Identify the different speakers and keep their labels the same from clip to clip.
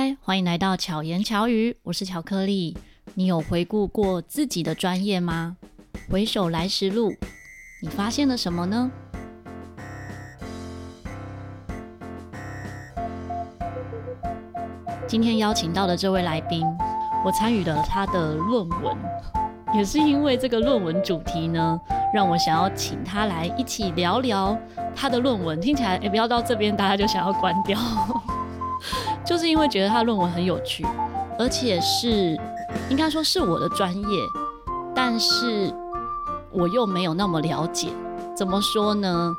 Speaker 1: 嗨，欢迎来到巧言巧语，我是巧克力。你有回顾过自己的专业吗？回首来时路，你发现了什么呢？今天邀请到的这位来宾，我参与了他的论文，也是因为这个论文主题呢，让我想要请他来一起聊聊他的论文。听起来，也不要到这边大家就想要关掉。就是因为觉得他论文很有趣，而且是应该说是我的专业，但是我又没有那么了解。怎么说呢？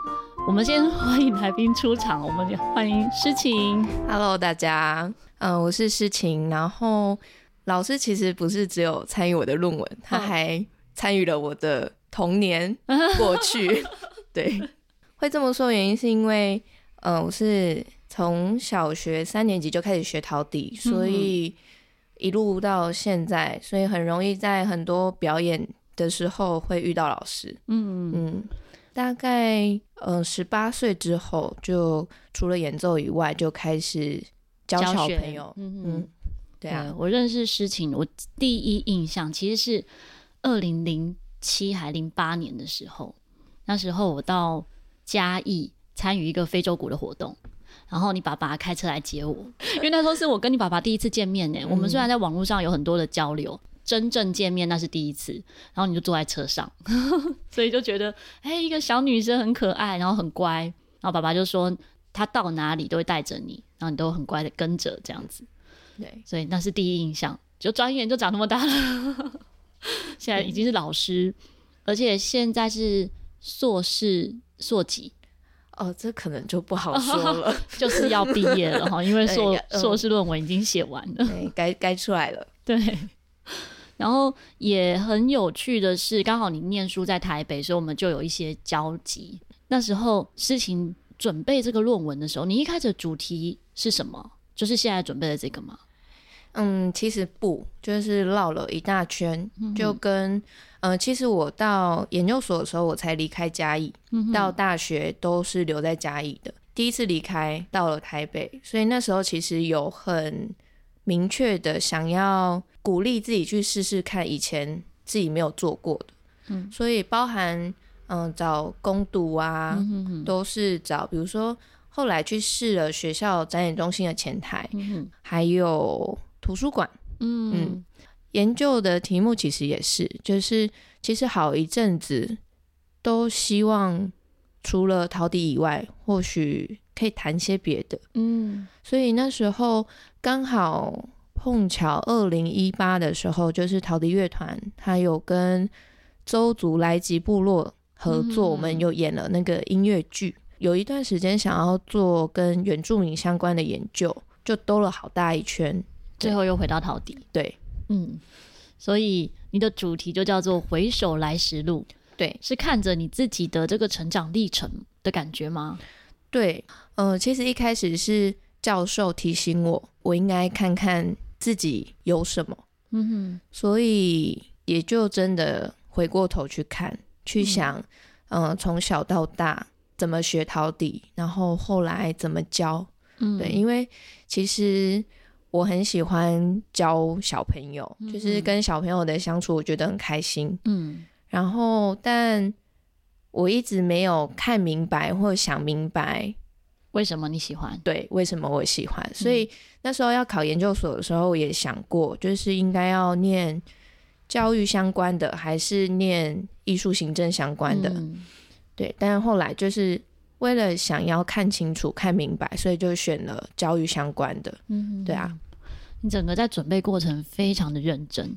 Speaker 1: 我们先 欢迎来宾出场，我们欢迎诗晴。
Speaker 2: Hello，大家，嗯、呃，我是诗晴。然后老师其实不是只有参与我的论文，他还参与了我的童年过去。对，会这么说原因是因为，嗯、呃，我是。从小学三年级就开始学陶笛，所以一路到现在，所以很容易在很多表演的时候会遇到老师。嗯嗯，大概呃十八岁之后，就除了演奏以外，就开始教小朋友。嗯嗯，对啊，
Speaker 1: 我认识诗情，我第一印象其实是二零零七还零八年的时候，那时候我到嘉义参与一个非洲鼓的活动。然后你爸爸开车来接我，因为那时候是我跟你爸爸第一次见面呢。我们虽然在网络上有很多的交流，真正见面那是第一次。然后你就坐在车上，所以就觉得，哎，一个小女生很可爱，然后很乖。然后爸爸就说，他到哪里都会带着你，然后你都很乖的跟着这样子。对，所以那是第一印象。就转眼就长那么大了，现在已经是老师，而且现在是硕士硕几。
Speaker 2: 哦，这可能就不好说了，
Speaker 1: 就是要毕业了哈，因为 硕硕士论文已经写完了，
Speaker 2: 该该出来了。
Speaker 1: 对，然后也很有趣的是，刚好你念书在台北，所以我们就有一些交集。那时候事情准备这个论文的时候，你一开始的主题是什么？就是现在准备的这个吗？
Speaker 2: 嗯，其实不，就是绕了一大圈，嗯、就跟嗯、呃，其实我到研究所的时候，我才离开嘉义，嗯、到大学都是留在嘉义的。第一次离开到了台北，所以那时候其实有很明确的想要鼓励自己去试试看以前自己没有做过的，嗯，所以包含嗯、呃、找工读啊，嗯、哼哼都是找，比如说后来去试了学校展演中心的前台，嗯、还有。图书馆，嗯。嗯，研究的题目其实也是，就是其实好一阵子都希望除了陶笛以外，或许可以谈些别的，嗯，所以那时候刚好碰巧二零一八的时候，就是陶笛乐团他有跟周族来吉部落合作，嗯、我们有演了那个音乐剧，有一段时间想要做跟原住民相关的研究，就兜了好大一圈。
Speaker 1: 最后又回到陶笛，
Speaker 2: 对，
Speaker 1: 嗯，所以你的主题就叫做“回首来时路”，
Speaker 2: 对，
Speaker 1: 是看着你自己的这个成长历程的感觉吗？
Speaker 2: 对，呃，其实一开始是教授提醒我，我应该看看自己有什么，嗯哼，所以也就真的回过头去看，去想，嗯、呃，从小到大怎么学陶笛，然后后来怎么教，嗯，对，因为其实。我很喜欢教小朋友，嗯、就是跟小朋友的相处，我觉得很开心。嗯，然后，但我一直没有看明白或想明白
Speaker 1: 为什么你喜欢？
Speaker 2: 对，为什么我喜欢？所以那时候要考研究所的时候，我也想过，就是应该要念教育相关的，还是念艺术行政相关的？嗯、对，但后来就是。为了想要看清楚、看明白，所以就选了教育相关的。嗯，对啊，
Speaker 1: 你整个在准备过程非常的认真。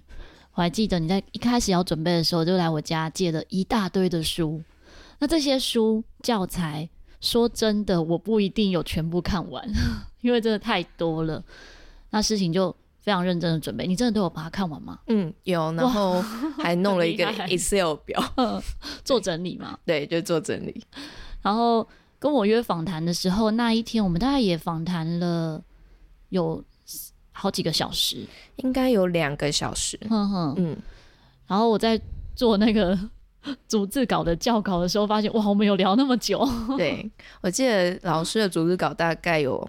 Speaker 1: 我还记得你在一开始要准备的时候，就来我家借了一大堆的书。那这些书教材，说真的，我不一定有全部看完，因为真的太多了。那事情就非常认真的准备，你真的都有把它看完吗？
Speaker 2: 嗯，有，然后还弄了一个 Excel 表，
Speaker 1: 做整理嘛。
Speaker 2: 对，就做整理。
Speaker 1: 然后跟我约访谈的时候，那一天我们大概也访谈了有好几个小时，
Speaker 2: 应该有两个小时。哼哼，嗯。
Speaker 1: 然后我在做那个逐字稿的校稿的时候，发现哇，我们有聊那么久。
Speaker 2: 对，我记得老师的逐字稿大概有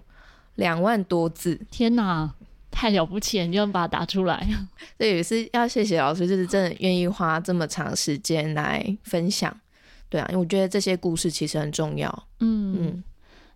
Speaker 2: 两万多字。
Speaker 1: 天哪！太了不起了，你就把它打出来。
Speaker 2: 对也是要谢谢老师，就是真的愿意花这么长时间来分享。对啊，因为我觉得这些故事其实很重要。
Speaker 1: 嗯嗯，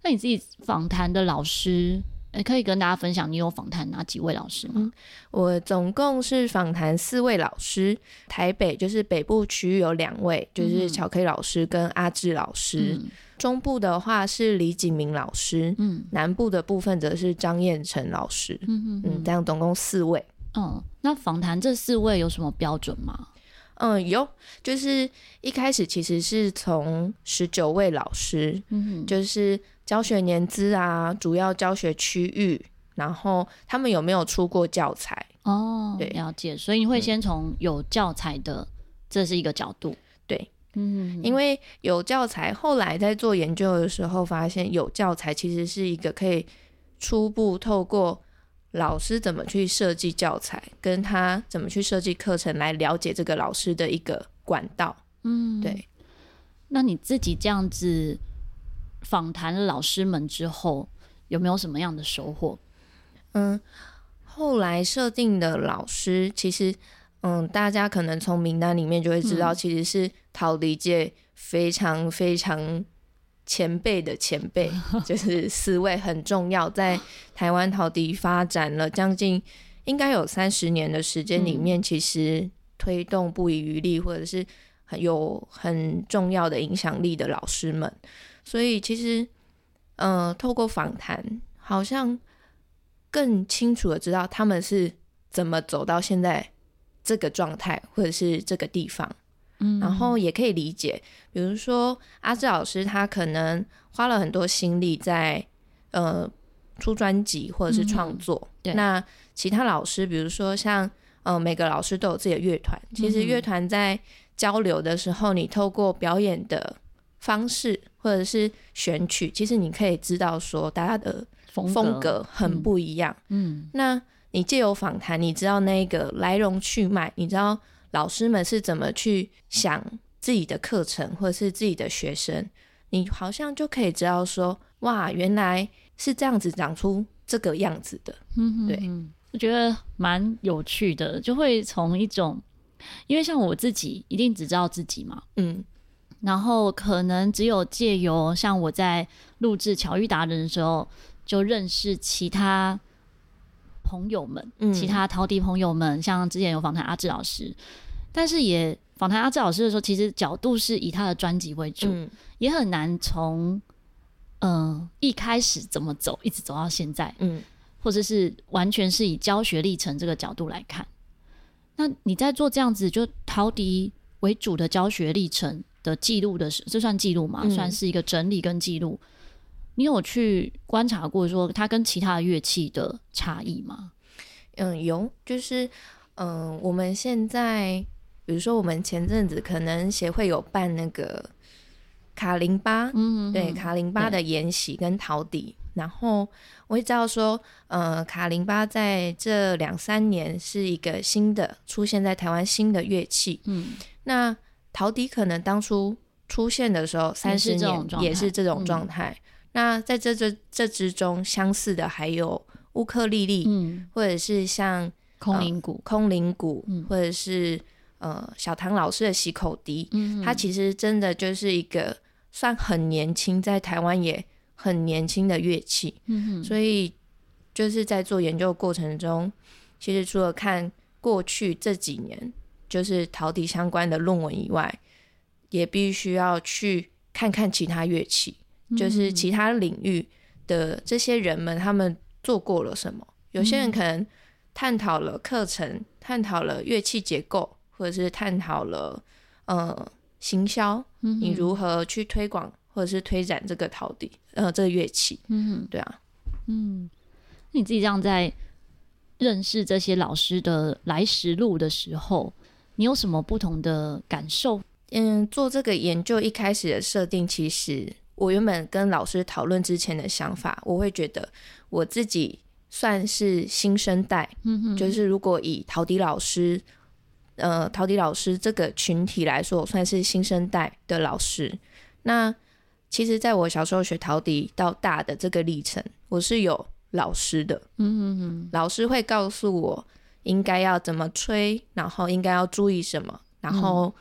Speaker 1: 那你自己访谈的老师？欸、可以跟大家分享，你有访谈哪几位老师吗？
Speaker 2: 嗯、我总共是访谈四位老师，台北就是北部区域有两位，就是巧克力老师跟阿志老师。嗯、中部的话是李景明老师，嗯，南部的部分则是张彦成老师，嗯嗯嗯，这样总共四位。
Speaker 1: 嗯，那访谈这四位有什么标准吗？
Speaker 2: 嗯，有，就是一开始其实是从十九位老师，嗯，就是。教学年资啊，主要教学区域，然后他们有没有出过教材？
Speaker 1: 哦，对，了解。所以你会先从有教材的，嗯、这是一个角度。
Speaker 2: 对，嗯，因为有教材，后来在做研究的时候，发现有教材其实是一个可以初步透过老师怎么去设计教材，跟他怎么去设计课程来了解这个老师的一个管道。嗯，对。
Speaker 1: 那你自己这样子。访谈了老师们之后，有没有什么样的收获？
Speaker 2: 嗯，后来设定的老师，其实，嗯，大家可能从名单里面就会知道，其实是陶笛界非常非常前辈的前辈，就是四位很重要，在台湾陶笛发展了将近应该有三十年的时间里面，其实推动不遗余力，或者是很有很重要的影响力的老师们。所以其实，呃，透过访谈，好像更清楚的知道他们是怎么走到现在这个状态，或者是这个地方。嗯，然后也可以理解，比如说阿志老师，他可能花了很多心力在呃出专辑或者是创作。那其他老师，比如说像呃每个老师都有自己的乐团，其实乐团在交流的时候，你透过表演的方式或者是选曲，其实你可以知道说大家的风格很不一样。嗯，嗯，那你借由访谈，你知道那个来龙去脉，你知道老师们是怎么去想自己的课程或者是自己的学生，你好像就可以知道说，哇，原来是这样子长出这个样子的。嗯，对，
Speaker 1: 我觉得蛮有趣的，就会从一种，因为像我自己一定只知道自己嘛，嗯。然后可能只有借由像我在录制《巧遇达人》的时候，就认识其他朋友们，嗯、其他陶笛朋友们，像之前有访谈阿志老师，但是也访谈阿志老师的时候，其实角度是以他的专辑为主，嗯、也很难从嗯、呃、一开始怎么走，一直走到现在，嗯，或者是完全是以教学历程这个角度来看。那你在做这样子就陶笛为主的教学历程的记录的是，这算记录吗？嗯、算是一个整理跟记录。你有去观察过说它跟其他的乐器的差异吗？
Speaker 2: 嗯，有，就是嗯，我们现在比如说我们前阵子可能协会有办那个卡林巴，嗯对，卡林巴的研习跟陶笛，然后我会知道说，呃，卡林巴在这两三年是一个新的出现在台湾新的乐器，嗯，那。陶笛可能当初出现的时候，三十年也是这种状态。嗯、那在这这这之中，相似的还有乌克丽丽，嗯、或者是像
Speaker 1: 空灵鼓、
Speaker 2: 呃、空灵鼓，嗯、或者是呃小唐老师的洗口笛。嗯、它其实真的就是一个算很年轻，在台湾也很年轻的乐器。嗯、所以就是在做研究过程中，其实除了看过去这几年。就是陶笛相关的论文以外，也必须要去看看其他乐器，嗯、就是其他领域的这些人们他们做过了什么。有些人可能探讨了课程，探讨了乐器结构，或者是探讨了呃行销，你如何去推广或者是推展这个陶笛呃这个乐器。嗯，对啊，
Speaker 1: 嗯，你自己这样在认识这些老师的来时路的时候。你有什么不同的感受？
Speaker 2: 嗯，做这个研究一开始的设定，其实我原本跟老师讨论之前的想法，我会觉得我自己算是新生代，嗯哼，就是如果以陶笛老师，呃，陶笛老师这个群体来说，我算是新生代的老师。那其实，在我小时候学陶笛到大的这个历程，我是有老师的。
Speaker 1: 嗯嗯嗯，
Speaker 2: 老师会告诉我应该要怎么吹，然后应该要注意什么，然后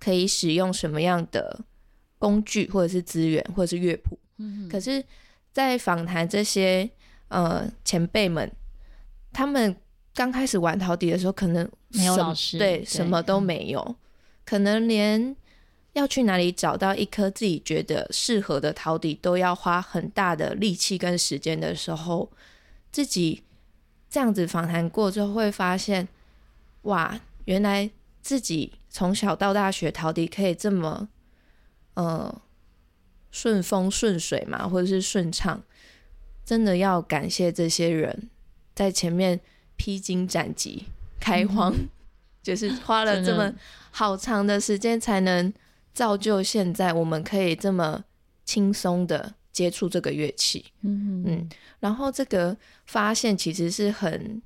Speaker 2: 可以使用什么样的工具或者是资源或者是乐谱。
Speaker 1: 嗯，
Speaker 2: 可是，在访谈这些呃前辈们，他们刚开始玩陶笛的时候，可能
Speaker 1: 没有老师，
Speaker 2: 对，对什么都没有，嗯，可能连要去哪里找到一颗自己觉得适合的陶笛，都要花很大的力气跟时间的时候，自己这样子访谈过之后，会发现，哇，原来自己从小到大学陶笛可以这么，呃。顺风顺水嘛，或者是顺畅，真的要感谢这些人在前面披荆斩棘、开荒，嗯、就是花了这么好长的时间，才能造就现在我们可以这么轻松的接触这个乐器。
Speaker 1: 嗯
Speaker 2: 嗯，然后这个发现其实是很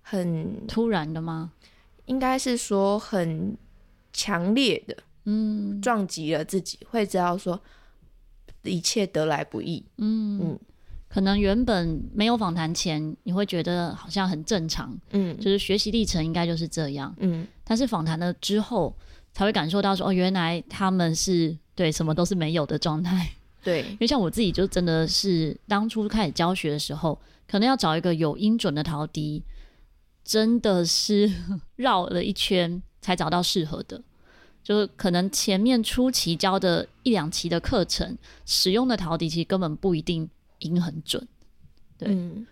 Speaker 2: 很
Speaker 1: 突然的吗？
Speaker 2: 应该是说很强烈的，
Speaker 1: 嗯，
Speaker 2: 撞击了自己，会知道说。一切得来不易。
Speaker 1: 嗯嗯，可能原本没有访谈前，你会觉得好像很正常。
Speaker 2: 嗯，
Speaker 1: 就是学习历程应该就是这样。
Speaker 2: 嗯，
Speaker 1: 但是访谈了之后，才会感受到说，哦，原来他们是对什么都是没有的状态。
Speaker 2: 对，
Speaker 1: 因为像我自己，就真的是当初开始教学的时候，可能要找一个有音准的陶笛，真的是 绕了一圈才找到适合的。就是可能前面初期教的一两期的课程，使用的陶笛其实根本不一定音很准，对、
Speaker 2: 嗯，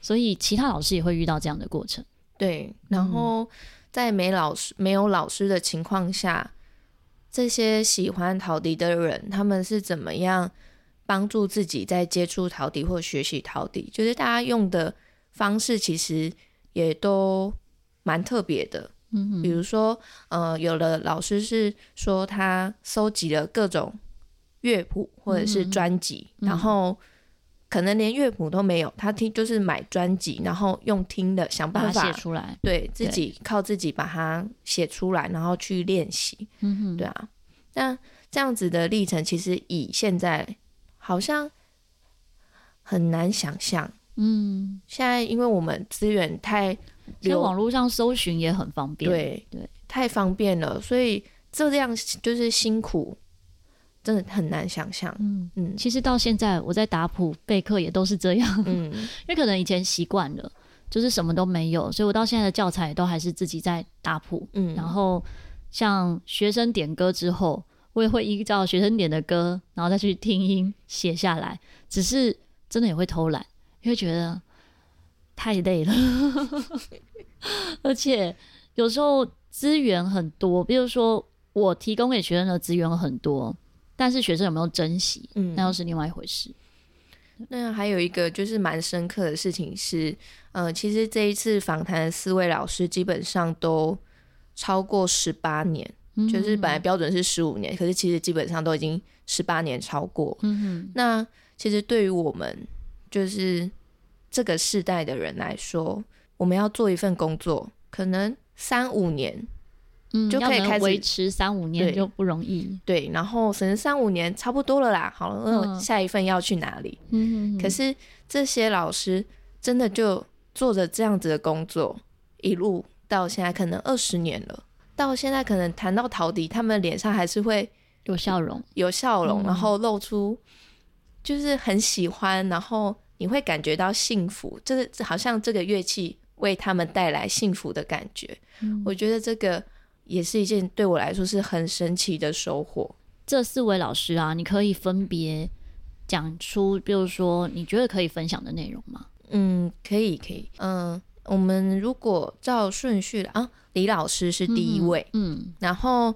Speaker 1: 所以其他老师也会遇到这样的过程。
Speaker 2: 对，然后在没老师、没有老师的情况下，这些喜欢陶笛的人，他们是怎么样帮助自己在接触陶笛或学习陶笛？就是大家用的方式其实也都蛮特别的。
Speaker 1: 嗯，
Speaker 2: 比如说，呃，有的老师是说他搜集了各种乐谱或者是专辑，嗯，然后可能连乐谱都没有，他听就是买专辑，然后用听的想办法
Speaker 1: 写出来，
Speaker 2: 对自己靠自己把它写出来，然后去练习。
Speaker 1: 嗯哼，
Speaker 2: 对啊，那这样子的历程，其实以现在好像很难想象。
Speaker 1: 嗯，
Speaker 2: 现在因为我们资源太。
Speaker 1: 其实网络上搜寻也很方便，
Speaker 2: 对
Speaker 1: 对，
Speaker 2: 太方便了，所以这样就是辛苦，真的很难想象。
Speaker 1: 嗯嗯，其实到现在我在打谱备课也都是这样，
Speaker 2: 嗯，
Speaker 1: 因为可能以前习惯了，就是什么都没有，所以我到现在的教材都还是自己在打谱，
Speaker 2: 嗯，然
Speaker 1: 后像学生点歌之后，我也会依照学生点的歌，然后再去听音写下来，只是真的也会偷懒，因为觉得。太累了，而且有时候资源很多，比如说我提供给学生的资源很多，但是学生有没有珍惜，嗯，那又是另外一回事。
Speaker 2: 那还有一个就是蛮深刻的事情是，呃，其实这一次访谈的四位老师基本上都超过十八年，嗯，就是本来标准是十五年，可是其实基本上都已经十八年超
Speaker 1: 过。
Speaker 2: 那其实对于我们就是。这个世代的人来说，我们要做一份工作，可能三五年，嗯，就可以开始
Speaker 1: 维持三五年就不容易。
Speaker 2: 对，然后可能三五年差不多了啦。好了，那下一份要去哪里？
Speaker 1: 嗯，
Speaker 2: 可是这些老师真的就做着这样子的工作，一路到现在可能二十年了。到现在可能谈到陶笛，他们脸上还是会
Speaker 1: 有笑容，
Speaker 2: 有笑容，然后露出就是很喜欢，然后。你会感觉到幸福，就是好像这个乐器为他们带来幸福的感觉。
Speaker 1: 嗯。
Speaker 2: 我觉得这个也是一件对我来说是很神奇的收获。
Speaker 1: 这四位老师啊，你可以分别讲出，比如说你觉得可以分享的内容吗？
Speaker 2: 嗯，可以，可以。嗯，我们如果照顺序啊，李老师是第一位，
Speaker 1: 嗯，嗯，
Speaker 2: 然后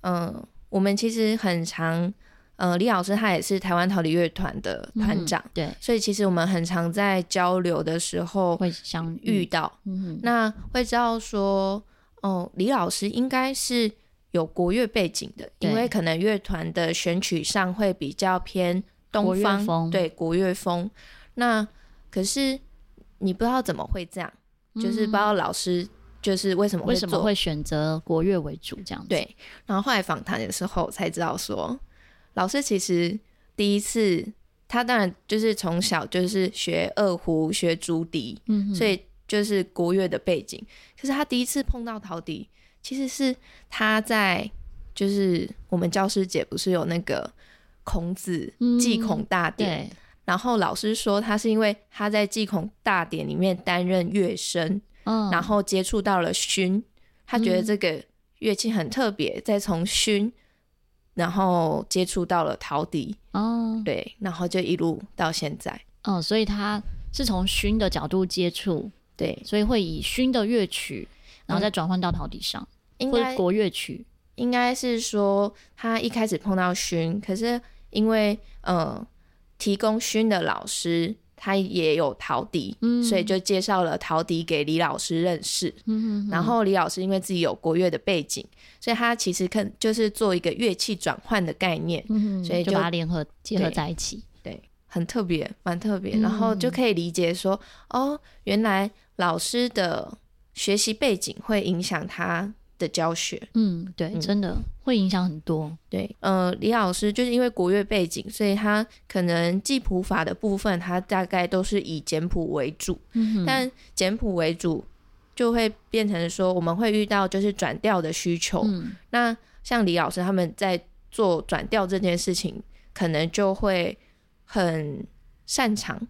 Speaker 2: 嗯，我们其实很常。呃，李老师他也是台湾桃李乐团的团长，
Speaker 1: 嗯，对，
Speaker 2: 所以其实我们很常在交流的时候
Speaker 1: 会相
Speaker 2: 遇到，
Speaker 1: 嗯，
Speaker 2: 那会知道说，哦，李老师应该是有国乐背景的，因为可能乐团的选曲上会比较偏东方，对，国乐风。那可是你不知道怎么会这样，嗯，就是不知道老师就是为什么
Speaker 1: 为什么会选择国乐为主这样子，
Speaker 2: 对。然后后来访谈的时候才知道说。老师其实第一次他当然就是从小就是学二胡、学竹笛，嗯，所以就是国乐的背景。可是他第一次碰到陶笛，其实是他在就是我们教师节不是有那个孔子祭孔大典，嗯，然后老师说他是因为他在祭孔大典里面担任乐生，嗯，然后接触到了埙，他觉得这个乐器很特别，再从埙。然后接触到了陶笛哦，对，然后就一路到现在
Speaker 1: 哦，所以他是从埙的角度接触，
Speaker 2: 对，
Speaker 1: 所以会以埙的乐曲，然后再转换到陶笛上，
Speaker 2: 应
Speaker 1: 该国乐曲，
Speaker 2: 应该是说他一开始碰到埙，可是因为呃提供埙的老师。他也有陶笛，嗯，所以就介绍了陶笛给李老师认识。嗯哼哼，然后李老师因为自己有国乐的背景，所以他其实可就是做一个乐器转换的概念，嗯，所以就，
Speaker 1: 就把它联合结合在一起，
Speaker 2: 对，对，很特别，蛮特别，嗯。然后就可以理解说，哦，原来老师的学习背景会影响他的教学，
Speaker 1: 嗯，对，嗯、真的会影响很多。
Speaker 2: 对，呃，李老师就是因为国乐背景，所以他可能记谱法的部分，他大概都是以简谱为主。嗯，但简谱为主，就会变成说我们会遇到就是转调的需求。嗯，那像李老师他们在做转调这件事情，可能就会很擅长。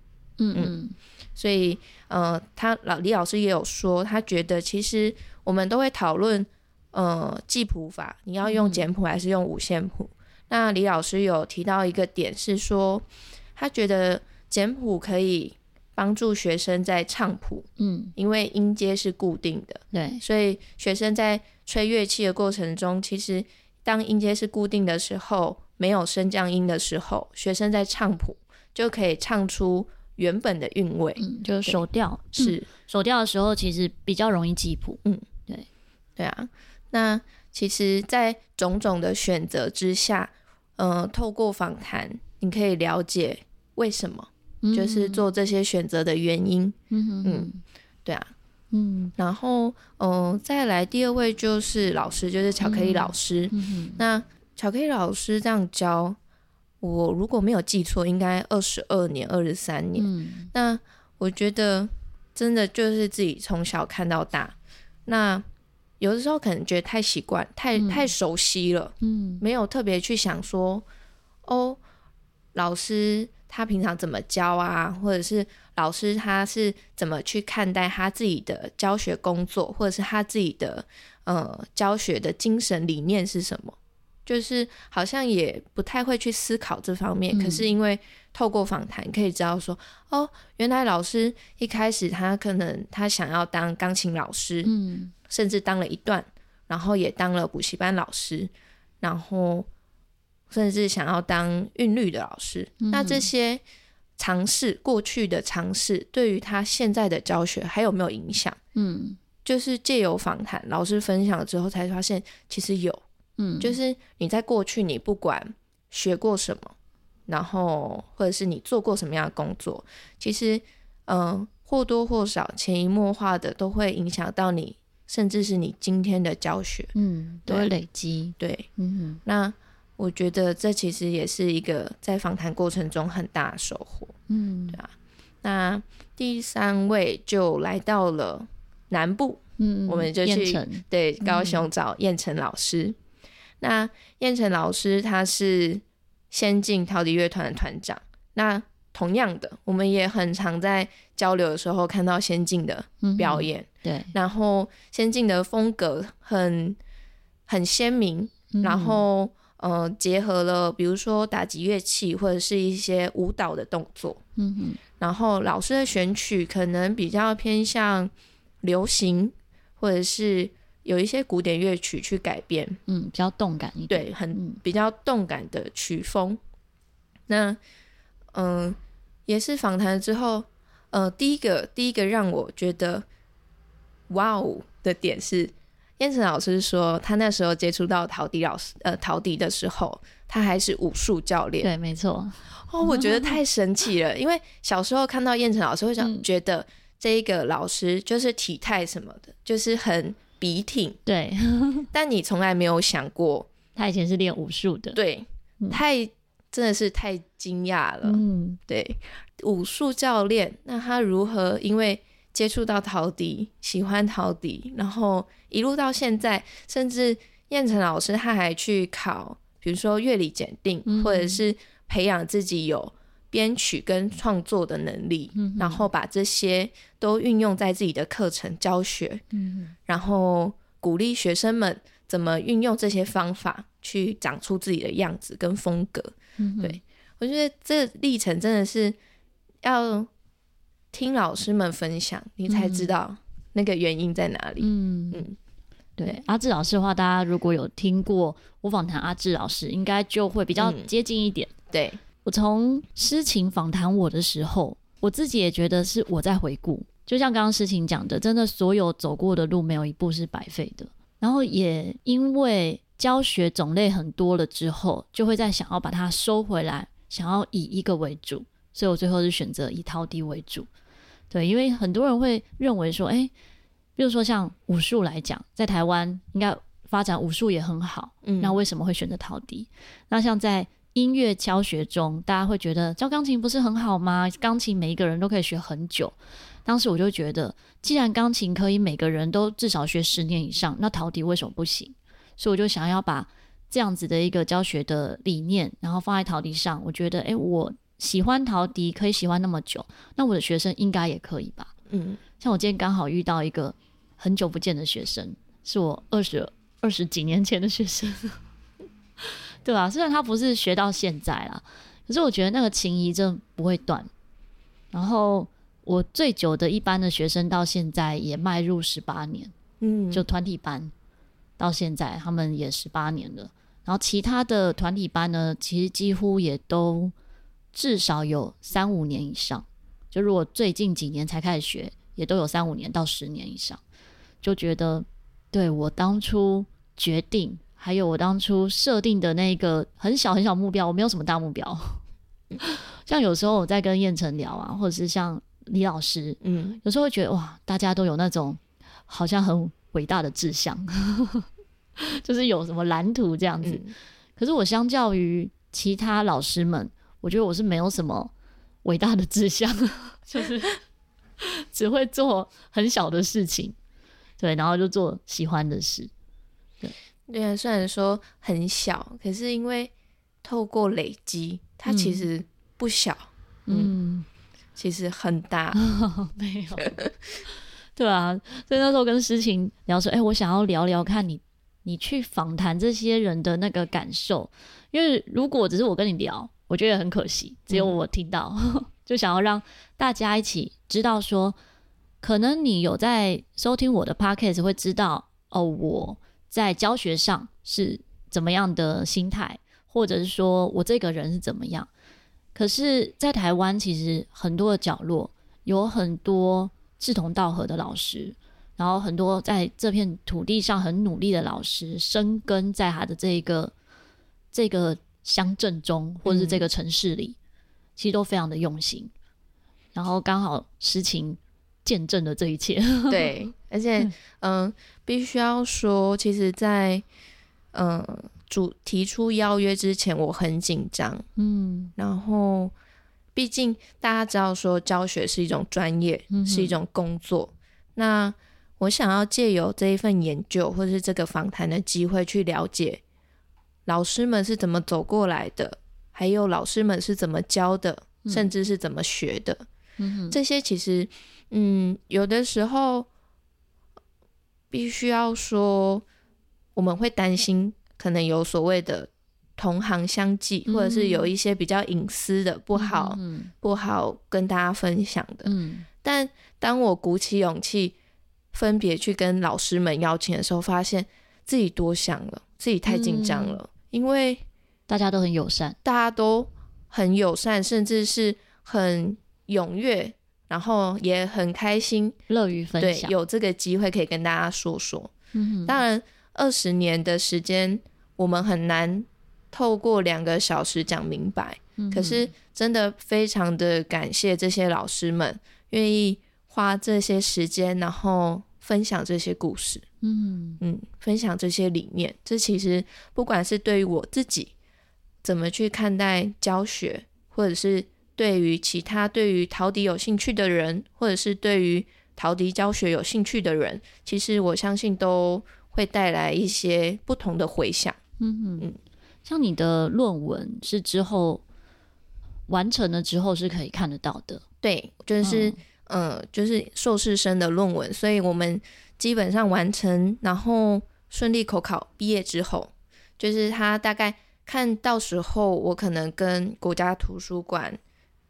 Speaker 2: 嗯嗯，所以呃，他老李老师也有说，他觉得其实我们都会讨论。呃，记谱法，你要用简谱还是用五线谱？嗯。那李老师有提到一个点是说，他觉得简谱可以帮助学生在唱谱，嗯，因为音阶是固定的，对，所以学生在吹乐器的过程中，其实当音阶是固定的时候，没有升降音的时候，学生在唱谱就可以唱出原本的韵味，
Speaker 1: 嗯，就是手调，是，嗯，手调的时候，其实比较容易记谱，嗯，对，
Speaker 2: 对啊。那其实，在种种的选择之下，呃，透过访谈，你可以了解为什么，嗯、就是做这些选择的原因。嗯嗯，对啊，嗯，然后，嗯、呃，再来第二位就是老师，就是巧克力老师。嗯、那巧克力老师这样教我，如果没有记错，应该二十二年、二十三年、嗯。那我觉得，真的就是自己从小看到大。那有的时候可能觉得太习惯、太太熟悉了，嗯，没有特别去想说，哦，老师他平常怎么教啊，或者是老师他是怎么去看待他自己的教学工作，或者是他自己的呃教学的精神理念是什么？就是好像也不太会去思考这方面。嗯，可是因为透过访谈可以知道说，哦，原来老师一开始他可能他想要当钢琴老师，嗯。甚至当了一段，然后也当了补习班老师，然后甚至想要当韵律的老师。嗯、那这些尝试，过去的尝试，对于他现在的教学还有没有影响？嗯，就是借由访谈，老师分享了之后，才发现其实有。嗯，就是你在过去，你不管学过什么，然后或者是你做过什么样的工作，其实嗯、呃，或多或少潜移默化的都会影响到你。甚至是你今天的教学，
Speaker 1: 嗯，都会累积，
Speaker 2: 对，嗯，那我觉得这其实也是一个在访谈过程中很大的收获，嗯，对啊。那第三位就来到了南部，嗯，我们就去对高雄找燕辰老师。嗯、那燕辰老师他是先进陶笛乐团的团长，那。同样的，我们也很常在交流的时候看到先进的表演，嗯、对，然后先进的风格很很鲜明，嗯、然后呃结合了比如说打击乐器或者是一些舞蹈的动作，嗯哼，然后老师的选曲可能比较偏向流行，或者是有一些古典乐曲去改编，
Speaker 1: 嗯，比较动感一点，
Speaker 2: 对，很比较动感的曲风，那嗯。呃也是访谈之后，呃，第一个第一个让我觉得哇哦的点是，燕城老师说他那时候接触到陶笛老师，呃，陶笛的时候，他还是武术教练。
Speaker 1: 对，没错。
Speaker 2: 哦，我觉得 太神奇了，因为小时候看到燕城老师，会想觉得这一个老师就是体态什么的，就是很笔挺。
Speaker 1: 对，
Speaker 2: 但你从来没有想过，
Speaker 1: 他以前是练武术的。
Speaker 2: 对，太真的是太惊讶了。
Speaker 1: 嗯，
Speaker 2: 对，武术教练，那他如何因为接触到陶笛，喜欢陶笛，然后一路到现在，甚至燕城老师他还去考，比如说乐理检定，嗯、或者是培养自己有编曲跟创作的能力，嗯、然后把这些都运用在自己的课程教学，嗯、然后鼓励学生们怎么运用这些方法去长出自己的样子跟风格。嗯、对，我觉得这历程真的是要听老师们分享，你才知道那个原因在哪里。嗯嗯，
Speaker 1: 对，阿志老师的话，大家如果有听过我访谈阿志老师，应该就会比较接近一点。
Speaker 2: 嗯、对。
Speaker 1: 我从诗情访谈我的时候，我自己也觉得是我在回顾，就像刚刚诗情讲的，真的所有走过的路没有一步是白费的。然后也因为教学种类很多了之后，就会再想要把它收回来，想要以一个为主，所以我最后是选择以陶笛为主。对，因为很多人会认为说，哎，比如说像武术来讲，在台湾应该发展武术也很好，嗯，那为什么会选择陶笛？那像在音乐教学中，大家会觉得教钢琴不是很好吗？钢琴每一个人都可以学很久。当时我就觉得，既然钢琴可以每个人都至少学十年以上，那陶笛为什么不行？所以我就想要把这样子的一个教学的理念，然后放在陶笛上。我觉得，诶，我喜欢陶笛，可以喜欢那么久，那我的学生应该也可以吧？嗯，像我今天刚好遇到一个很久不见的学生，是我二十二十几年前的学生。对吧？虽然他不是学到现在啦，可是我觉得那个情谊真的不会断。然后我最久的一班的学生到现在也迈入十八年，嗯，就团体班到现在他们也十八年了。然后其他的团体班呢，其实几乎也都至少有三五年以上。就如果最近几年才开始学，也都有三五年到十年以上。就觉得对我当初决定。还有我当初设定的那个很小很小目标，我没有什么大目标。像有时候我在跟燕城聊啊，或者是像李老师，嗯，有时候会觉得哇，大家都有那种好像很伟大的志向，就是有什么蓝图这样子。嗯、可是我相较于其他老师们，我觉得我是没有什么伟大的志向，就是只会做很小的事情，对，然后就做喜欢的事，
Speaker 2: 对。虽然说很小，可是因为透过累积，它其实不小，嗯，嗯，其实很大，
Speaker 1: 哦、没有，对啊，所以那时候跟诗晴聊说，哎，我想要聊聊看你，你去访谈这些人的那个感受，因为如果只是我跟你聊，我觉得很可惜，只有我听到，嗯、就想要让大家一起知道说，可能你有在收听我的 podcast 会知道，哦，我。在教学上是怎么样的心态，或者是说我这个人是怎么样？可是，在台湾其实很多的角落有很多志同道合的老师，然后很多在这片土地上很努力的老师，生根在他的这个这个乡镇中，或者是这个城市里，嗯、其实都非常的用心。然后刚好诗情见证了这一切，
Speaker 2: 对。而且，嗯、呃，必须要说，其实在，在嗯主提出邀约之前，我很紧张，嗯，然后，毕竟大家知道说教学是一种专业，嗯、是一种工作。那我想要借由这一份研究，或者是这个访谈的机会，去了解老师们是怎么走过来的，还有老师们是怎么教的，嗯、甚至是怎么学的。嗯哼，这些其实，嗯，有的时候。必须要说，我们会担心可能有所谓的同行相忌，嗯、或者是有一些比较隐私的不好、嗯、不好跟大家分享的。嗯、但当我鼓起勇气分别去跟老师们邀请的时候，发现自己多想了，自己太紧张了，嗯、因为
Speaker 1: 大家都很友善，
Speaker 2: 大家都很友善，甚至是很踊跃。然后也很开心，
Speaker 1: 乐于分享，
Speaker 2: 对，有这个机会可以跟大家说说。嗯，当然，二十年的时间，我们很难透过两个小时讲明白。嗯，可是真的非常的感谢这些老师们愿意花这些时间，然后分享这些故事。嗯嗯，分享这些理念，这其实不管是对于我自己。怎么去看待教学，或者是对于其他对于陶笛有兴趣的人，或者是对于陶笛教学有兴趣的人，其实我相信都会带来一些不同的回响。
Speaker 1: 嗯嗯嗯，像你的论文是之后完成了之后是可以看得到的。
Speaker 2: 对，就是嗯、呃，就是硕士生的论文，所以我们基本上完成，然后顺利口考毕业之后，就是他大概看到时候我可能跟国家图书馆。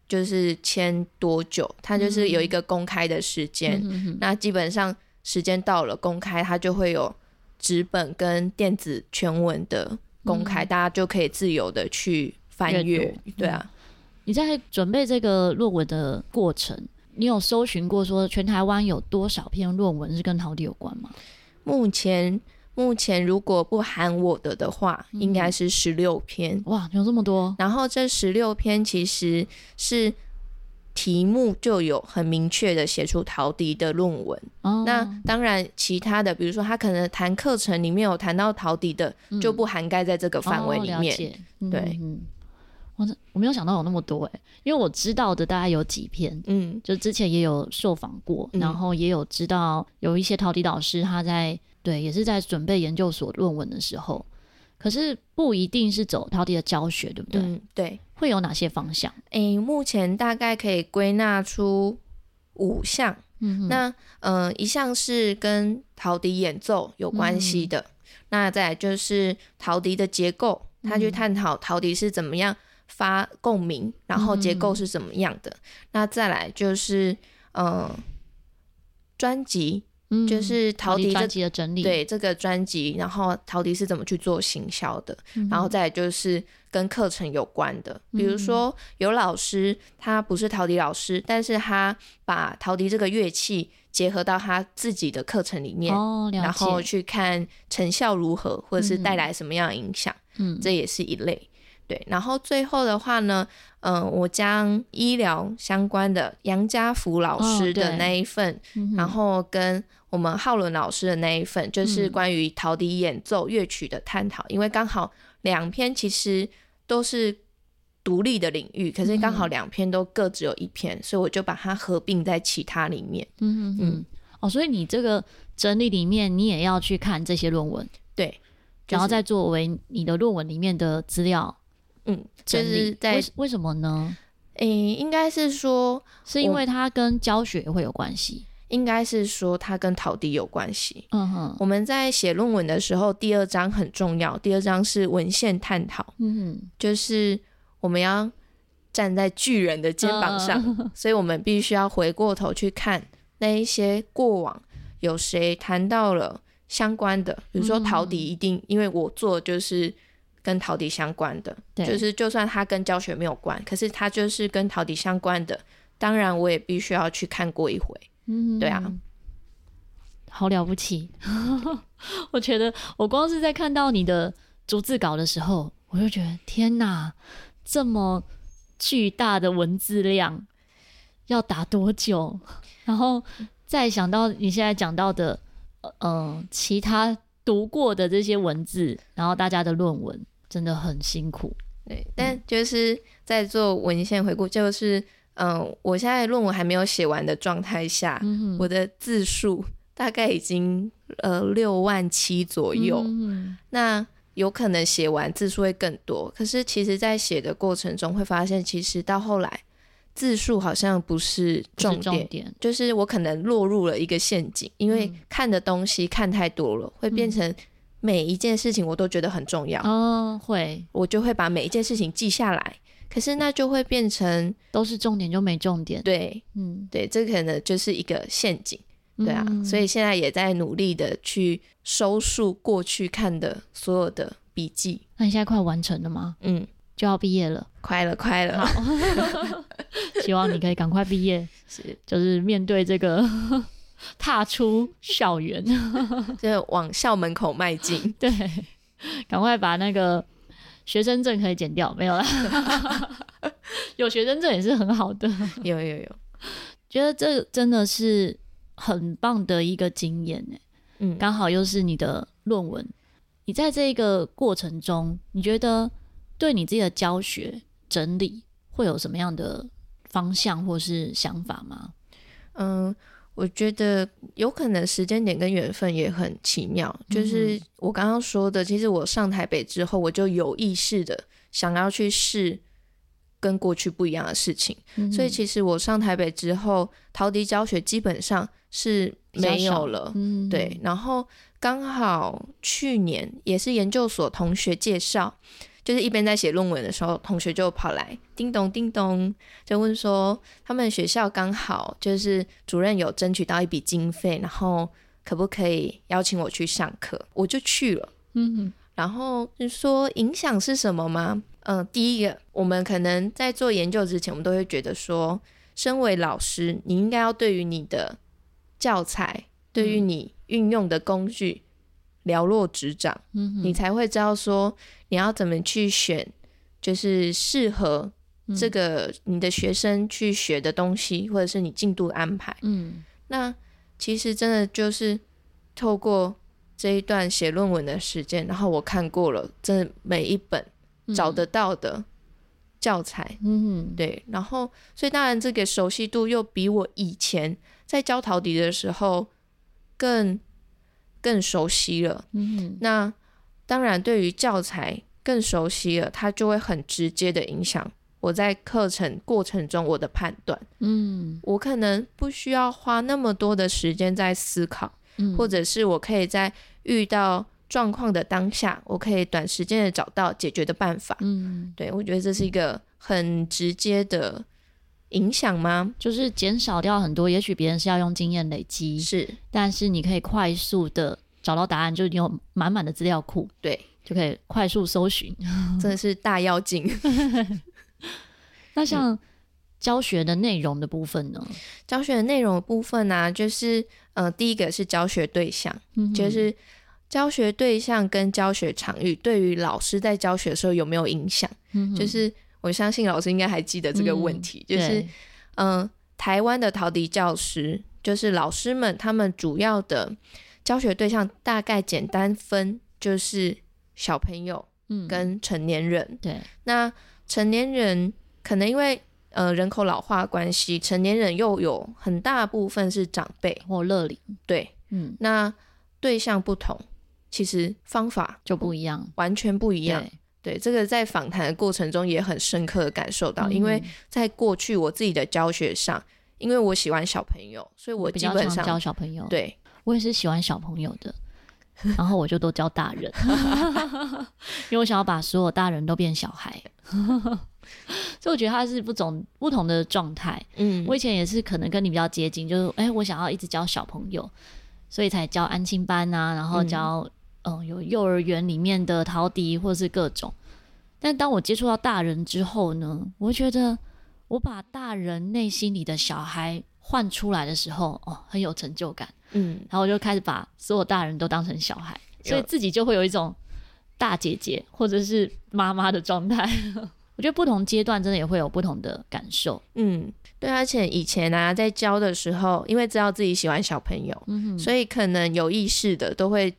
Speaker 2: 就是签多久，它就是有一个公开的时间。那基本上时间到了，公开它就会有纸本跟电子全文的公开，嗯、大家就可以自由的去翻阅。对啊、嗯，
Speaker 1: 你在准备这个论文的过程，你有搜寻过说全台湾有多少篇论文是跟陶笛有关吗？
Speaker 2: 目前。目前如果不含我的的话，嗯、应该是十六篇。
Speaker 1: 哇，有这么多！
Speaker 2: 然后这十六篇其实是题目就有很明确的写出陶笛的论文。哦、那当然，其他的比如说他可能谈课程里面有谈到陶笛的，嗯、就不涵盖在这个范围里面。哦
Speaker 1: 嗯、
Speaker 2: 对，
Speaker 1: 我我没有想到有那么多哎，因为我知道的大概有几篇，嗯，就之前也有受访过，嗯、然后也有知道有一些陶笛老师他在。对，也是在准备研究所论文的时候，可是不一定是走陶笛的教学，对不对？
Speaker 2: 嗯，对。
Speaker 1: 会有哪些方向？
Speaker 2: 诶，目前大概可以归纳出五项。嗯，那呃，一项是跟陶笛演奏有关系的，嗯、那再来就是陶笛的结构，他去探讨陶笛是怎么样发共鸣，然后结构是怎么样的。嗯、那再来就是呃，专辑。嗯，就是陶笛
Speaker 1: 专辑的整理，
Speaker 2: 对这个专辑，然后陶笛是怎么去做行销的，嗯、然后再就是跟课程有关的，比如说有老师他不是陶笛老师，但是他把陶笛这个乐器结合到他自己的课程里面，哦、然后去看成效如何，或者是带来什么样的影响，嗯，这也是一类。对，然后最后的话呢，嗯、呃，我将医疗相关的杨家福老师的那一份，哦嗯、然后跟我们浩伦老师的那一份，就是关于陶笛演奏乐曲的探讨，嗯、因为刚好两篇其实都是独立的领域，可是刚好两篇都各只有一篇，嗯、所以我就把它合并在其他里面。嗯嗯嗯。
Speaker 1: 哦，所以你这个整理里面，你也要去看这些论文，
Speaker 2: 对，
Speaker 1: 就是、然后再作为你的论文里面的资料。
Speaker 2: 嗯，就是在
Speaker 1: 为为什么呢？
Speaker 2: 诶、欸，应该是说
Speaker 1: 是因为它跟教学会有关系。
Speaker 2: 应该是说它跟陶笛有关系。
Speaker 1: 嗯哼，
Speaker 2: 我们在写论文的时候，第二章很重要。第二章是文献探讨。嗯哼，就是我们要站在巨人的肩膀上，嗯、所以我们必须要回过头去看那一些过往有谁谈到了相关的，比如说陶笛，一定、嗯、因为我做就是跟陶笛相关的，就是就算它跟教学没有关，可是它就是跟陶笛相关的，当然我也必须要去看过一回。嗯，对啊，
Speaker 1: 好了不起！我觉得我光是在看到你的逐字稿的时候，我就觉得天哪，这么巨大的文字量要打多久？然后再想到你现在讲到的，呃，其他读过的这些文字，然后大家的论文真的很辛苦。
Speaker 2: 对，但就是在做文献回顾，就是。嗯，我现在论文还没有写完的状态下，嗯、我的字数大概已经呃六万七左右。嗯、那有可能写完字数会更多，可是其实，在写的过程中会发现，其实到后来字数好像不是重点，重点就是我可能落入了一个陷阱，因为看的东西看太多了，会变成每一件事情我都觉得很重要。
Speaker 1: 哦，会，
Speaker 2: 我就会把每一件事情记下来。可是那就会变成
Speaker 1: 都是重点就没重点，
Speaker 2: 对，嗯，对，这可能就是一个陷阱，对啊，嗯、所以现在也在努力的去收束过去看的所有的笔记。
Speaker 1: 那你现在快完成了吗？
Speaker 2: 嗯，
Speaker 1: 就要毕业了，
Speaker 2: 快了，快了，
Speaker 1: 好。希望你可以赶快毕业，是，就是面对这个 踏出校园，
Speaker 2: 就往校门口迈进，
Speaker 1: 对，赶快把那个。学生证可以剪掉，没有啦。有学生证也是很好的。
Speaker 2: 有有有，
Speaker 1: 觉得这真的是很棒的一个经验呢。嗯，刚好又是你的论文。你在这个过程中，你觉得对你自己的教学整理会有什么样的方向或是想法吗？
Speaker 2: 嗯，我觉得有可能时间点跟缘分也很奇妙。就是我刚刚说的，其实我上台北之后，我就有意识的想要去试跟过去不一样的事情。嗯、所以其实我上台北之后，陶笛教学基本上是没有了。嗯、对，然后刚好去年也是研究所同学介绍。就是一边在写论文的时候，同学就跑来叮咚叮咚，就问说他们学校刚好就是主任有争取到一笔经费，然后可不可以邀请我去上课？我就去了。嗯哼，然后就说影响是什么吗？嗯、呃，第一个，我们可能在做研究之前，我们都会觉得说，身为老师，你应该要对于你的教材，对于你运用的工具。了若指掌，嗯，你才会知道说你要怎么去选，就是适合这个你的学生去学的东西，嗯、或者是你进度安排。嗯，那其实真的就是透过这一段写论文的时间，然后我看过了这每一本找得到的教材，嗯，对，然后所以当然这个熟悉度又比我以前在教陶笛的时候更。更熟悉了，嗯哼，那当然，对于教材更熟悉了，它就会很直接的影响我在课程过程中我的判断。嗯，我可能不需要花那么多的时间在思考，嗯，或者是我可以在遇到状况的当下，我可以短时间的找到解决的办法。嗯，对，我觉得这是一个很直接的。影响吗？
Speaker 1: 就是减少掉很多，也许别人是要用经验累积，是，但是你可以快速的找到答案，就是你有满满的资料库，
Speaker 2: 对，
Speaker 1: 就可以快速搜寻，
Speaker 2: 真的是大妖精。
Speaker 1: 那像教学的内容的部分呢？
Speaker 2: 教学的内容的部分呢、啊，就是呃，第一个是教学对象，嗯、就是教学对象跟教学场域对于老师在教学的时候有没有影响？嗯、就是。我相信老师应该还记得这个问题，嗯、就是，嗯、呃，台湾的陶笛教师，就是老师们，他们主要的教学对象大概简单分就是小朋友，跟成年人。嗯、对，那成年人可能因为呃人口老化关系，成年人又有很大部分是长辈。
Speaker 1: 或乐龄。
Speaker 2: 对，嗯，那对象不同，其实方法
Speaker 1: 就不一样，
Speaker 2: 完全不一样。对，这个在访谈的过程中也很深刻的感受到，嗯、因为在过去我自己的教学上，因为我喜欢小朋友，所以我基本上
Speaker 1: 教小朋友。
Speaker 2: 对，
Speaker 1: 我也是喜欢小朋友的，然后我就都教大人，因为我想要把所有大人都变小孩，所以我觉得他是不同不同的状态。嗯，我以前也是可能跟你比较接近，就是哎，我想要一直教小朋友，所以才教安亲班啊，然后教、嗯。嗯，有幼儿园里面的陶笛，或是各种。但当我接触到大人之后呢，我觉得我把大人内心里的小孩换出来的时候，哦，很有成就感。嗯，然后我就开始把所有大人都当成小孩，所以自己就会有一种大姐姐或者是妈妈的状态。我觉得不同阶段真的也会有不同的感受。
Speaker 2: 嗯，对，而且以前啊，在教的时候，因为知道自己喜欢小朋友，嗯，所以可能有意识的都会。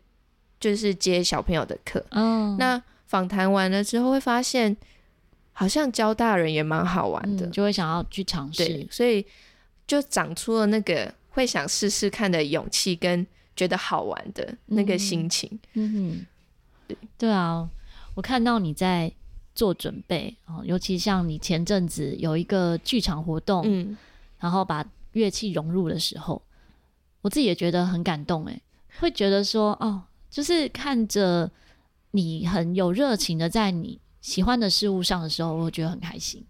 Speaker 2: 就是接小朋友的课，嗯，那访谈完了之后会发现，好像教大人也蛮好玩的，
Speaker 1: 嗯，就会想要去尝试，
Speaker 2: 所以就长出了那个会想试试看的勇气，跟觉得好玩的那个心情。嗯哼，
Speaker 1: 对，对啊，我看到你在做准备哦，尤其像你前阵子有一个剧场活动，嗯，然后把乐器融入的时候，我自己也觉得很感动，哎，会觉得说哦。就是看着你很有热情的在你喜欢的事物上的时候，我觉得很开心。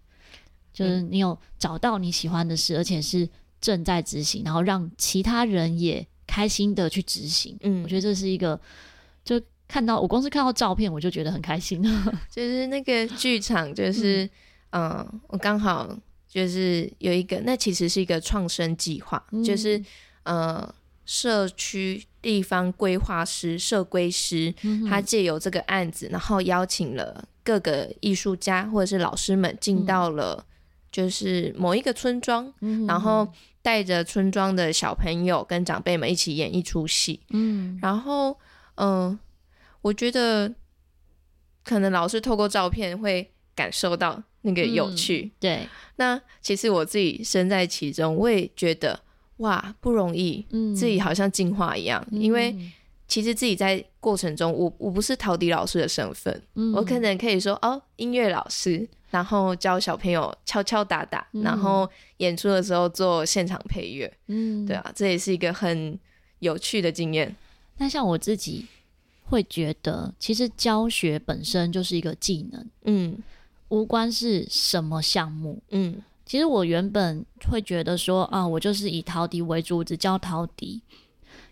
Speaker 1: 就是你有找到你喜欢的事，而且是正在执行，然后让其他人也开心的去执行。嗯，我觉得这是一个，就看到我光是看到照片，我就觉得很开心。
Speaker 2: 就是那个剧场，就是嗯、呃，我刚好就是有一个，那其实是一个创生计划，嗯、就是呃。社区地方规划师、社规师，嗯、他借由这个案子，然后邀请了各个艺术家或者是老师们进到了就是某一个村庄，嗯、然后带着村庄的小朋友跟长辈们一起演一出戏。嗯，然后嗯、呃，我觉得可能老师透过照片会感受到那个有趣。
Speaker 1: 嗯、对，
Speaker 2: 那其实我自己身在其中，我也觉得哇不容易，嗯，自己好像进化一样，嗯、因为其实自己在过程中，我我不是陶笛老师的身份，嗯、我可能可以说哦，音乐老师，然后教小朋友敲敲打打，嗯、然后演出的时候做现场配乐，嗯，对啊，这也是一个很有趣的经验。
Speaker 1: 那像我自己。会觉得其实教学本身就是一个技能，嗯，无关是什么项目，嗯，其实我原本会觉得说啊，我就是以陶笛为主，只教陶笛。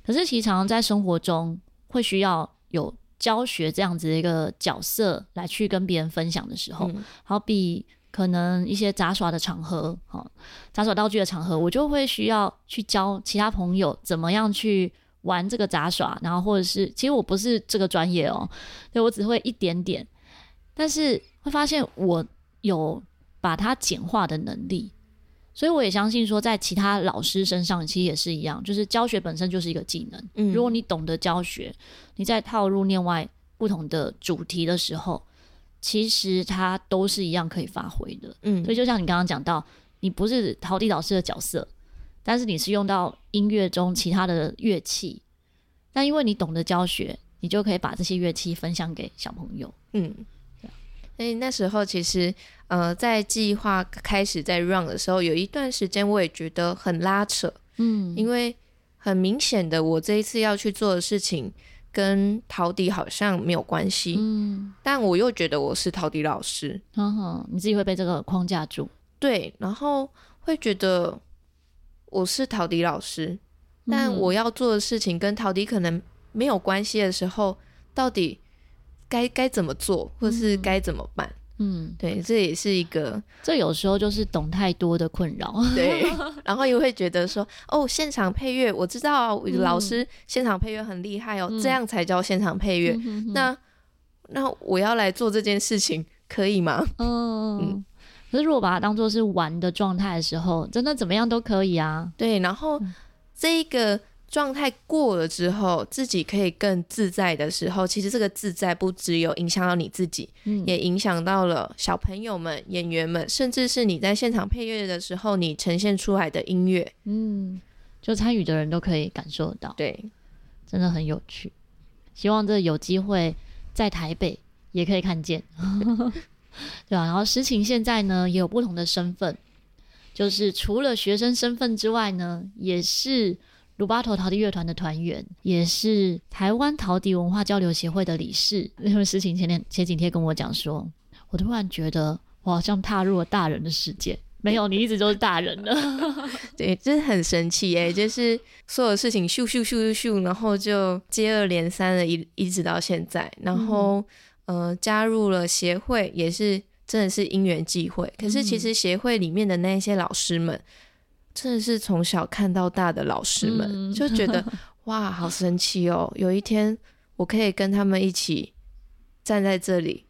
Speaker 1: 可是其实常常在生活中会需要有教学这样子的一个角色来去跟别人分享的时候，嗯、好比可能一些杂耍的场合，好杂耍道具的场合，我就会需要去教其他朋友怎么样去。玩这个杂耍，然后或者是，其实我不是这个专业哦，对，我只会一点点，但是会发现我有把它简化的能力，所以我也相信说，在其他老师身上其实也是一样，就是教学本身就是一个技能。嗯，如果你懂得教学，你在套入另外不同的主题的时候，其实它都是一样可以发挥的。嗯，所以就像你刚刚讲到，你不是陶笛老师的角色。但是你是用到音乐中其他的乐器，但因为你懂得教学，你就可以把这些乐器分享给小朋友。嗯，
Speaker 2: 所以那时候其实，呃，在计划开始在 run 的时候，有一段时间我也觉得很拉扯。嗯，因为很明显的，我这一次要去做的事情跟陶笛好像没有关系。嗯，但我又觉得我是陶笛老师。
Speaker 1: 嗯哼，你自己会被这个框架住。
Speaker 2: 对，然后会觉得。我是陶笛老师，但我要做的事情跟陶笛可能没有关系的时候，到底该该怎么做，或是该怎么办？嗯，对，这也是一个，
Speaker 1: 这有时候就是懂太多的困扰。
Speaker 2: 对，然后又会觉得说，哦，现场配乐，我知道老师现场配乐很厉害哦，嗯、这样才叫现场配乐。嗯、那那我要来做这件事情，可以吗？嗯。嗯
Speaker 1: 可是，如果把它当做是玩的状态的时候，真的怎么样都可以啊。
Speaker 2: 对，然后这一个状态过了之后，自己可以更自在的时候，其实这个自在不只有影响到你自己，嗯，也影响到了小朋友们、演员们，甚至是你在现场配乐的时候，你呈现出来的音乐，
Speaker 1: 嗯，就参与的人都可以感受到。
Speaker 2: 对，
Speaker 1: 真的很有趣。希望这有机会在台北也可以看见。对啊，然后诗情现在呢也有不同的身份，就是除了学生身份之外呢，也是鲁巴头陶笛乐团的团员，也是台湾陶笛文化交流协会的理事。因为事情前天前几天跟我讲说，我突然觉得我好像踏入了大人的世界。没有，你一直都是大人了。
Speaker 2: 对，真的很神奇诶，就是所有事情咻咻咻咻咻，然后就接二连三的一一直到现在，然后。嗯呃，加入了协会也是真的是因缘际会。可是其实协会里面的那些老师们，真的是从小看到大的老师们，嗯、就觉得 哇，好神奇哦！有一天我可以跟他们一起站在这里，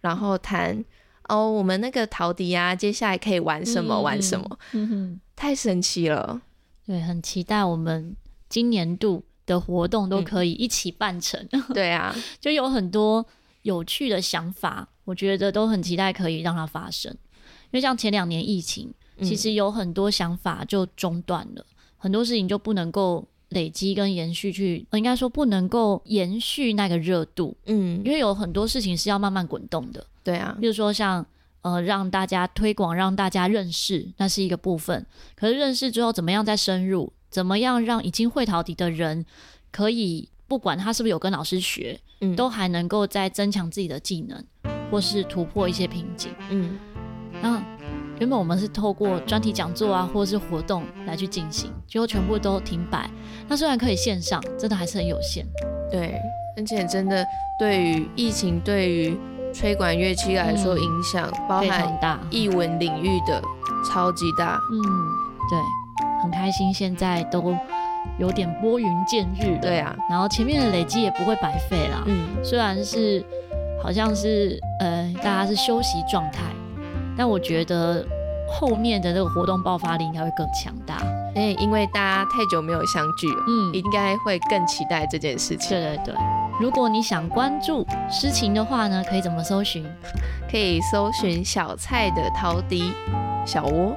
Speaker 2: 然后谈哦，我们那个陶笛啊，接下来可以玩什么？嗯、玩什么？太神奇了。
Speaker 1: 对，很期待我们今年度的活动都可以一起办成。
Speaker 2: 嗯、对啊，
Speaker 1: 就有很多。有趣的想法，我觉得都很期待可以让它发生。因为像前两年疫情，其实有很多想法就中断了，嗯、很多事情就不能够累积跟延续去，应该说不能够延续那个热度。嗯，因为有很多事情是要慢慢滚动的。
Speaker 2: 对啊，
Speaker 1: 比如说像呃让大家推广，让大家认识，那是一个部分。可是认识之后，怎么样再深入？怎么样让已经会陶笛的人可以？不管他是不是有跟老师学，嗯，都还能够再增强自己的技能，或是突破一些瓶颈，嗯。那原本我们是透过专题讲座啊，或是活动来去进行，结果全部都停摆。那虽然可以线上，真的还是很有限。
Speaker 2: 对，而且真的对于疫情，对于吹管乐器来说影响，嗯，包含大艺文领域的超级大。
Speaker 1: 嗯，对，很开心现在都。有点拨云见日，
Speaker 2: 对啊，
Speaker 1: 然后前面的累积也不会白费啦。嗯，虽然是好像是呃大家是休息状态，但我觉得后面的这个活动爆发力应该会更强大。
Speaker 2: 哎，因为大家太久没有相聚了，嗯，应该会更期待这件事情。
Speaker 1: 对对对。如果你想关注诗情的话呢，可以怎么搜寻？
Speaker 2: 可以搜寻小蔡的陶笛小窝。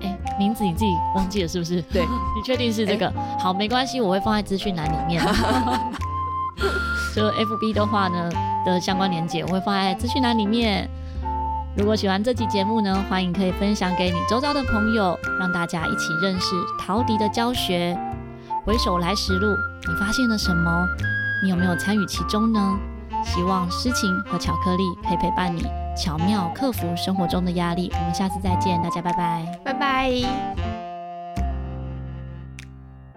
Speaker 1: 哎，名字你自己忘记了是不是？
Speaker 2: 对，
Speaker 1: 你确定是这个？诶好，没关系，我会放在资讯栏里面。就 FB 的话呢的相关连接，我会放在资讯栏里面。如果喜欢这期节目呢，欢迎可以分享给你周遭的朋友，让大家一起认识陶笛的教学。回首来时路，你发现了什么？你有没有参与其中呢？希望诗情和巧克力可以陪伴你，巧妙克服生活中的压力。我们下次再见，大家拜拜，
Speaker 2: 拜拜。